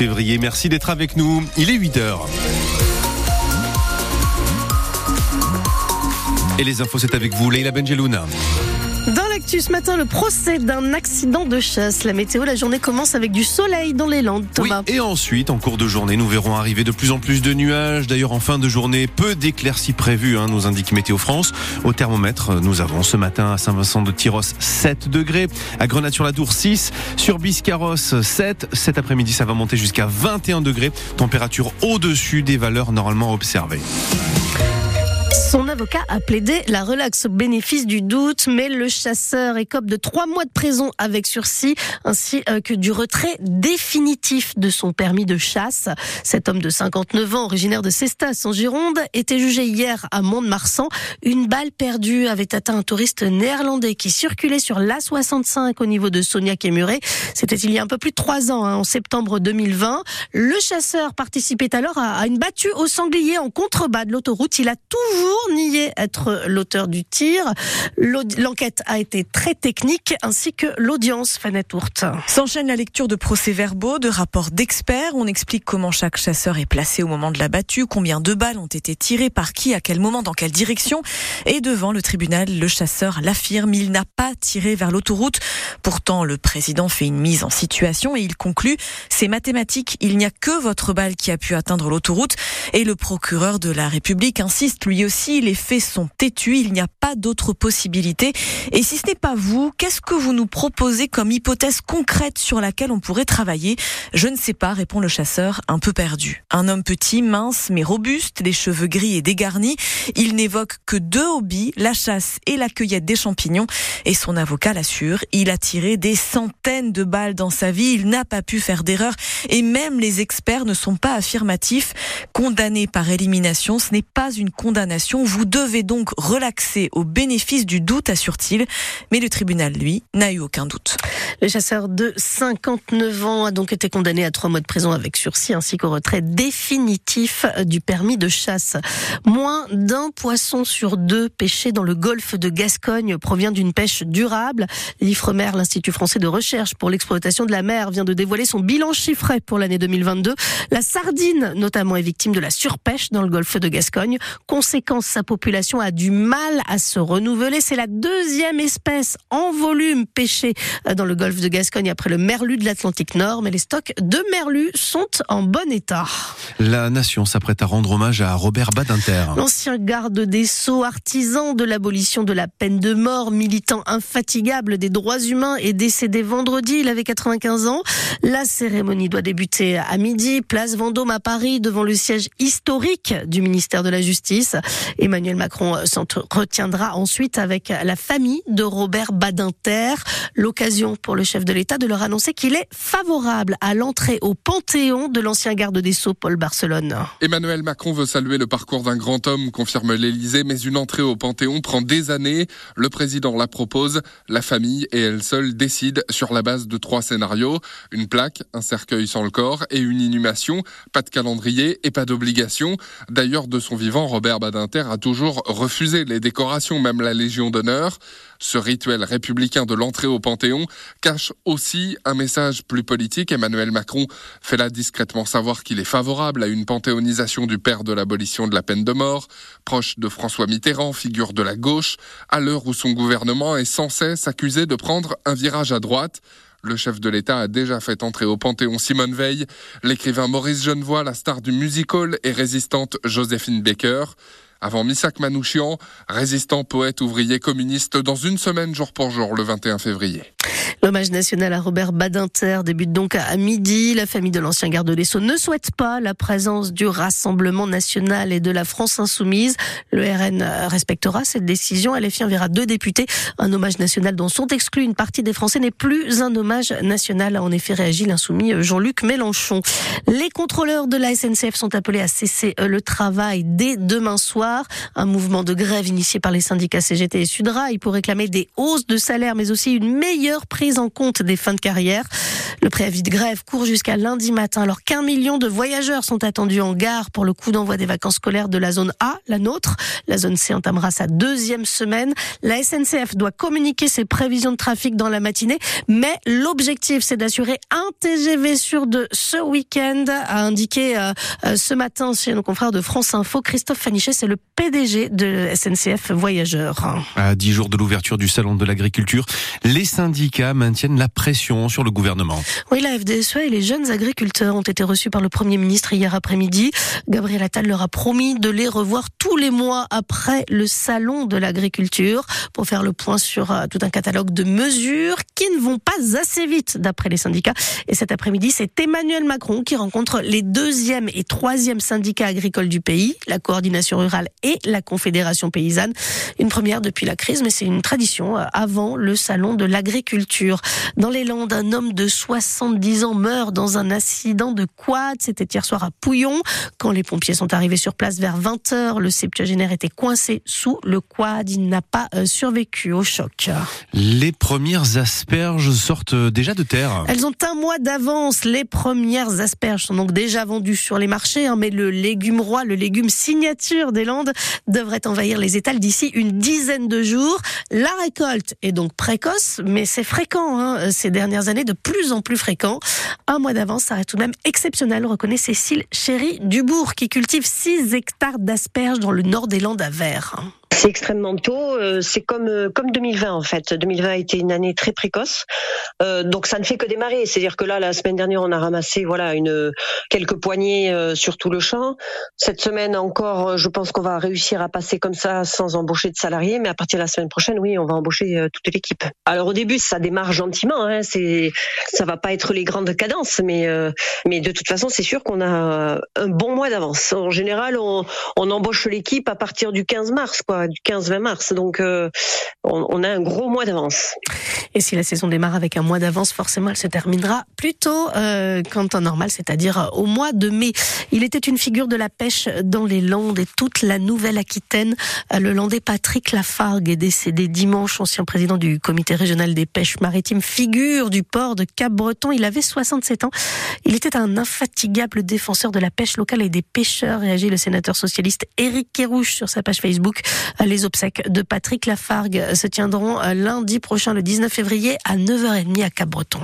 février. Merci d'être avec nous. Il est 8 heures. Et les infos, c'est avec vous, Leila Benjelouna. Dans l'actu ce matin, le procès d'un accident de chasse. La météo, la journée commence avec du soleil dans les Landes, Thomas. Oui, et ensuite, en cours de journée, nous verrons arriver de plus en plus de nuages. D'ailleurs, en fin de journée, peu d'éclaircies prévues, hein, nous indique Météo France. Au thermomètre, nous avons ce matin à Saint-Vincent de Tyros 7 degrés, à Grenade-sur-la-Dour 6, sur Biscarros 7. Cet après-midi, ça va monter jusqu'à 21 degrés, température au-dessus des valeurs normalement observées. Son avocat a plaidé la relaxe au bénéfice du doute, mais le chasseur écope de trois mois de prison avec sursis, ainsi euh, que du retrait définitif de son permis de chasse. Cet homme de 59 ans, originaire de Cestas en Gironde, était jugé hier à Mont-de-Marsan. Une balle perdue avait atteint un touriste néerlandais qui circulait sur l'A65 au niveau de Sonia et Muret. C'était il y a un peu plus de trois ans, hein, en septembre 2020. Le chasseur participait alors à une battue au sanglier en contrebas de l'autoroute. Il a toujours nier être l'auteur du tir. L'enquête a été très technique ainsi que l'audience, Fanette. S'enchaîne la lecture de procès-verbaux, de rapports d'experts. On explique comment chaque chasseur est placé au moment de la battue, combien de balles ont été tirées, par qui, à quel moment, dans quelle direction. Et devant le tribunal, le chasseur l'affirme, il n'a pas tiré vers l'autoroute. Pourtant, le président fait une mise en situation et il conclut, c'est mathématique, il n'y a que votre balle qui a pu atteindre l'autoroute. Et le procureur de la République insiste lui aussi les faits sont têtus, il n'y a pas d'autre possibilité. Et si ce n'est pas vous, qu'est-ce que vous nous proposez comme hypothèse concrète sur laquelle on pourrait travailler? Je ne sais pas, répond le chasseur, un peu perdu. Un homme petit, mince, mais robuste, les cheveux gris et dégarnis. Il n'évoque que deux hobbies, la chasse et la cueillette des champignons. Et son avocat l'assure, il a tiré des centaines de balles dans sa vie, il n'a pas pu faire d'erreur. Et même les experts ne sont pas affirmatifs. Condamné par élimination, ce n'est pas une condamnation vous devez donc relaxer au bénéfice du doute, assure-t-il. Mais le tribunal, lui, n'a eu aucun doute. Le chasseur de 59 ans a donc été condamné à trois mois de prison avec sursis ainsi qu'au retrait définitif du permis de chasse. Moins d'un poisson sur deux pêché dans le golfe de Gascogne provient d'une pêche durable. L'IFREMER, l'Institut français de recherche pour l'exploitation de la mer, vient de dévoiler son bilan chiffré pour l'année 2022. La sardine, notamment, est victime de la surpêche dans le golfe de Gascogne. Conséquence population a du mal à se renouveler. C'est la deuxième espèce en volume pêchée euh, dans le golfe de Gascogne après le merlu de l'Atlantique Nord, mais les stocks de merlu sont en bon état. La nation s'apprête à rendre hommage à Robert Badinter. L'ancien garde des Sceaux, artisan de l'abolition de la peine de mort, militant infatigable des droits humains, est décédé vendredi. Il avait 95 ans. La cérémonie doit débuter à midi, place Vendôme à Paris, devant le siège historique du ministère de la Justice. Emmanuel Macron retiendra ensuite avec la famille de Robert Badinter. L'occasion pour le chef de l'État de leur annoncer qu'il est favorable à l'entrée au Panthéon de l'ancien garde des Sceaux, Paul Barcelone. Emmanuel Macron veut saluer le parcours d'un grand homme, confirme l'Élysée, mais une entrée au Panthéon prend des années. Le président la propose, la famille et elle seule décide sur la base de trois scénarios. Une plaque, un cercueil sans le corps et une inhumation. Pas de calendrier et pas d'obligation. D'ailleurs, de son vivant, Robert Badinter a toujours refusé les décorations, même la Légion d'honneur. Ce rituel républicain de l'entrée au Panthéon cache aussi un message plus politique. Emmanuel Macron fait là discrètement savoir qu'il est favorable à une panthéonisation du père de l'abolition de la peine de mort, proche de François Mitterrand, figure de la gauche, à l'heure où son gouvernement est sans cesse accusé de prendre un virage à droite. Le chef de l'État a déjà fait entrer au Panthéon Simone Veil, l'écrivain Maurice Genevoix, la star du musical et résistante Joséphine Baker. Avant Misak Manouchian, résistant, poète, ouvrier, communiste, dans une semaine jour pour jour, le 21 février. L'hommage national à Robert Badinter débute donc à midi. La famille de l'ancien garde des Sceaux ne souhaite pas la présence du Rassemblement national et de la France insoumise. Le RN respectera cette décision. LFI enverra deux députés. Un hommage national dont sont exclus une partie des Français n'est plus un hommage national, a en effet réagi l'insoumis Jean-Luc Mélenchon. Les contrôleurs de la SNCF sont appelés à cesser le travail dès demain soir Un mouvement de grève initié par les syndicats CGT et Sudrail pour réclamer des hausses de salaire, mais aussi une meilleure prise en compte des fins de carrière. Le préavis de grève court jusqu'à lundi matin, alors qu'un million de voyageurs sont attendus en gare pour le coup d'envoi des vacances scolaires de la zone A, la nôtre. La zone C entamera sa deuxième semaine. La SNCF doit communiquer ses prévisions de trafic dans la matinée, mais l'objectif, c'est d'assurer un TGV sur deux ce week-end, a indiqué euh, euh, ce matin chez nos confrères de France Info. Christophe Fanichet, c'est le PDG de SNCF Voyageurs. À dix jours de l'ouverture du salon de l'agriculture, les syndicats maintiennent la pression sur le gouvernement. Oui, la FDSE et les jeunes agriculteurs ont été reçus par le Premier ministre hier après-midi. Gabriel Attal leur a promis de les revoir tous les mois après le salon de l'agriculture pour faire le point sur euh, tout un catalogue de mesures qui ne vont pas assez vite d'après les syndicats. Et cet après-midi, c'est Emmanuel Macron qui rencontre les deuxième et troisième syndicats agricoles du pays, la coordination rurale et la confédération paysanne. Une première depuis la crise, mais c'est une tradition euh, avant le salon de l'agriculture. Dans les Landes, un homme de 70 ans meurt dans un accident de quad. C'était hier soir à Pouillon. Quand les pompiers sont arrivés sur place vers 20h, le septuagénaire était coincé sous le quad. Il n'a pas euh, survécu au choc. Les premières asperges sortent déjà de terre. Elles ont un mois d'avance. Les premières asperges sont donc déjà vendues sur les marchés, hein, mais le légume roi, le légume signature des Landes, devrait envahir les étals d'ici une dizaine de jours. La récolte est donc précoce, mais c'est fréquent hein, ces dernières années, de plus en plus fréquent. Un mois d'avance, ça reste tout de même exceptionnel, reconnaît Cécile Chéry Dubourg, qui cultive 6 hectares d'asperges dans le nord des Landes à Vert. C'est extrêmement tôt. Euh, c'est comme euh, comme 2020 en fait. 2020 a été une année très précoce, euh, donc ça ne fait que démarrer. C'est-à-dire que là, la semaine dernière, on a ramassé voilà une quelques poignées sur tout le champ. Cette semaine encore, je pense qu'on va réussir à passer comme ça sans embaucher de salariés, mais à partir de la semaine prochaine, oui, on va embaucher toute l'équipe. Alors au début, ça démarre gentiment. Hein, c'est ça va pas être les grandes cadences, mais mais de toute façon, c'est sûr qu'on a un bon mois d'avance. En général, on, on embauche l'équipe à partir du 15 mars, quoi du 15-20 mars. Donc, euh, on, a un gros mois d'avance. Et si la saison démarre avec un mois d'avance, forcément, elle se terminera plus tôt euh, qu'en temps normal, c'est-à-dire au mois de mai. Il était une figure de la pêche dans les Landes et toute la Nouvelle-Aquitaine. Le Landais Patrick Lafargue est décédé dimanche, ancien président du comité régional des pêches maritimes, figure du port de Cap-Breton. Il avait 67 ans. Il était un infatigable défenseur de la pêche locale et des pêcheurs, réagit le sénateur socialiste Éric Kérouche sur sa page Facebook. Les obsèques de Patrick Lafargue se tiendront lundi prochain, le 19 février, à 9h30 à Cap-Breton.